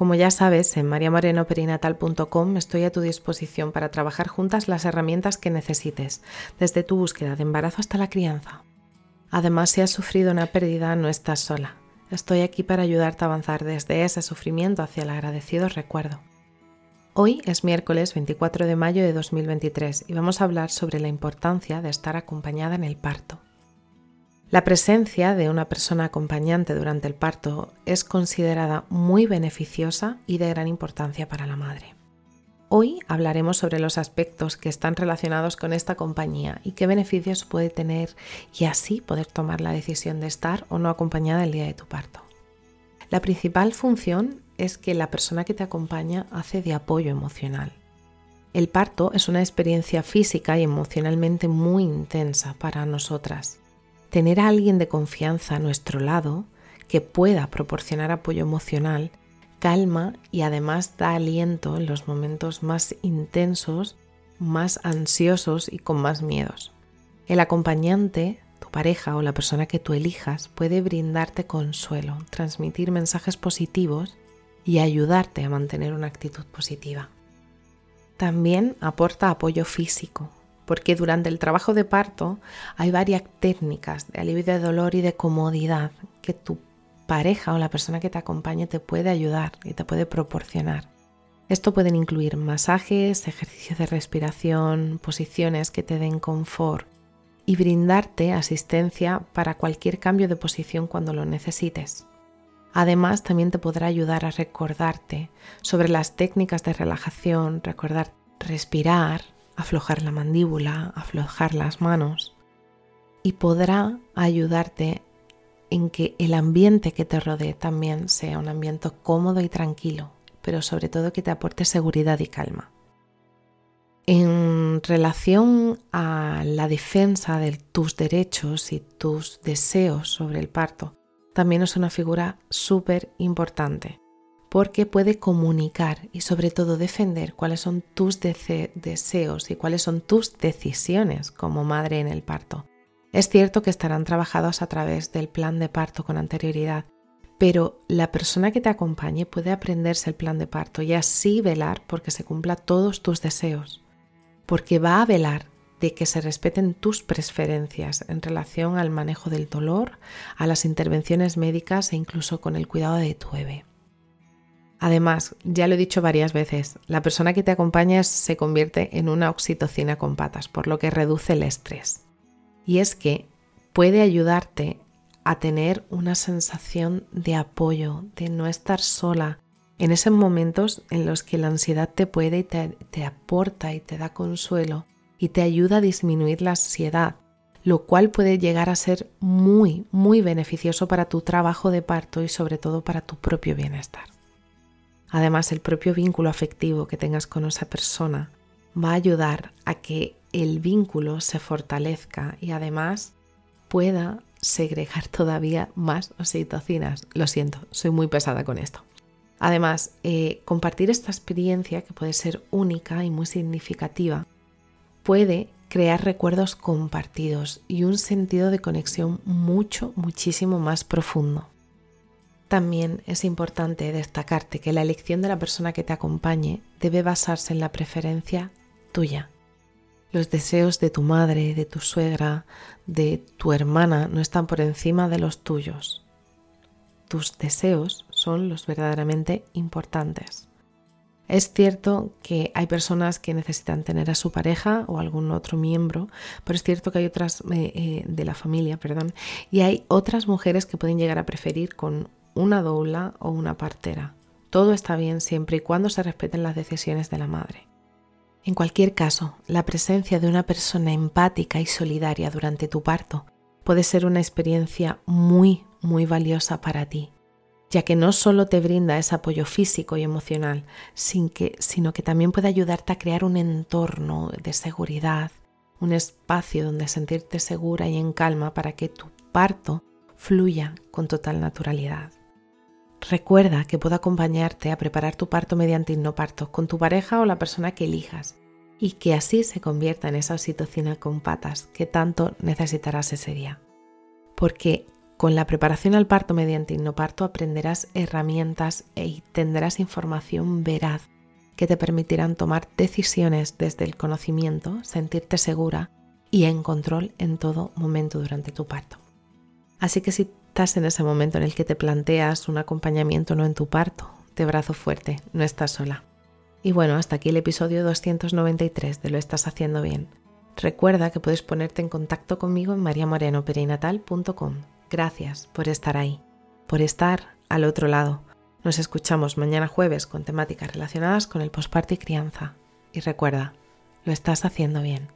Como ya sabes, en mariamorenoperinatal.com estoy a tu disposición para trabajar juntas las herramientas que necesites, desde tu búsqueda de embarazo hasta la crianza. Además, si has sufrido una pérdida, no estás sola. Estoy aquí para ayudarte a avanzar desde ese sufrimiento hacia el agradecido recuerdo. Hoy es miércoles 24 de mayo de 2023 y vamos a hablar sobre la importancia de estar acompañada en el parto. La presencia de una persona acompañante durante el parto es considerada muy beneficiosa y de gran importancia para la madre. Hoy hablaremos sobre los aspectos que están relacionados con esta compañía y qué beneficios puede tener y así poder tomar la decisión de estar o no acompañada el día de tu parto. La principal función es que la persona que te acompaña hace de apoyo emocional. El parto es una experiencia física y emocionalmente muy intensa para nosotras tener a alguien de confianza a nuestro lado que pueda proporcionar apoyo emocional, calma y además da aliento en los momentos más intensos, más ansiosos y con más miedos. El acompañante, tu pareja o la persona que tú elijas puede brindarte consuelo, transmitir mensajes positivos y ayudarte a mantener una actitud positiva. También aporta apoyo físico, porque durante el trabajo de parto hay varias técnicas de alivio de dolor y de comodidad que tu pareja o la persona que te acompañe te puede ayudar y te puede proporcionar. Esto pueden incluir masajes, ejercicios de respiración, posiciones que te den confort y brindarte asistencia para cualquier cambio de posición cuando lo necesites. Además, también te podrá ayudar a recordarte sobre las técnicas de relajación, recordar respirar, aflojar la mandíbula, aflojar las manos y podrá ayudarte en que el ambiente que te rodee también sea un ambiente cómodo y tranquilo, pero sobre todo que te aporte seguridad y calma. En relación a la defensa de tus derechos y tus deseos sobre el parto, también es una figura súper importante porque puede comunicar y sobre todo defender cuáles son tus deseos y cuáles son tus decisiones como madre en el parto. Es cierto que estarán trabajados a través del plan de parto con anterioridad, pero la persona que te acompañe puede aprenderse el plan de parto y así velar porque se cumpla todos tus deseos, porque va a velar de que se respeten tus preferencias en relación al manejo del dolor, a las intervenciones médicas e incluso con el cuidado de tu bebé. Además, ya lo he dicho varias veces, la persona que te acompaña se convierte en una oxitocina con patas, por lo que reduce el estrés. Y es que puede ayudarte a tener una sensación de apoyo, de no estar sola, en esos momentos en los que la ansiedad te puede y te, te aporta y te da consuelo y te ayuda a disminuir la ansiedad, lo cual puede llegar a ser muy, muy beneficioso para tu trabajo de parto y sobre todo para tu propio bienestar. Además, el propio vínculo afectivo que tengas con esa persona va a ayudar a que el vínculo se fortalezca y además pueda segregar todavía más oxitocinas. Lo siento, soy muy pesada con esto. Además, eh, compartir esta experiencia, que puede ser única y muy significativa, puede crear recuerdos compartidos y un sentido de conexión mucho, muchísimo más profundo. También es importante destacarte que la elección de la persona que te acompañe debe basarse en la preferencia tuya. Los deseos de tu madre, de tu suegra, de tu hermana no están por encima de los tuyos. Tus deseos son los verdaderamente importantes. Es cierto que hay personas que necesitan tener a su pareja o algún otro miembro, pero es cierto que hay otras eh, eh, de la familia, perdón, y hay otras mujeres que pueden llegar a preferir con una doula o una partera. Todo está bien siempre y cuando se respeten las decisiones de la madre. En cualquier caso, la presencia de una persona empática y solidaria durante tu parto puede ser una experiencia muy, muy valiosa para ti, ya que no solo te brinda ese apoyo físico y emocional, sin que, sino que también puede ayudarte a crear un entorno de seguridad, un espacio donde sentirte segura y en calma para que tu parto fluya con total naturalidad. Recuerda que puedo acompañarte a preparar tu parto mediante hipnoparto con tu pareja o la persona que elijas y que así se convierta en esa oxitocina con patas que tanto necesitarás ese día. Porque con la preparación al parto mediante hipnoparto aprenderás herramientas y tendrás información veraz que te permitirán tomar decisiones desde el conocimiento, sentirte segura y en control en todo momento durante tu parto. Así que si en ese momento en el que te planteas un acompañamiento no en tu parto, te brazo fuerte, no estás sola. Y bueno, hasta aquí el episodio 293 de Lo estás haciendo bien. Recuerda que puedes ponerte en contacto conmigo en mariamorenoperinatal.com. Gracias por estar ahí, por estar al otro lado nos escuchamos mañana jueves con temáticas relacionadas con el posparto y crianza. Y recuerda, lo estás haciendo bien.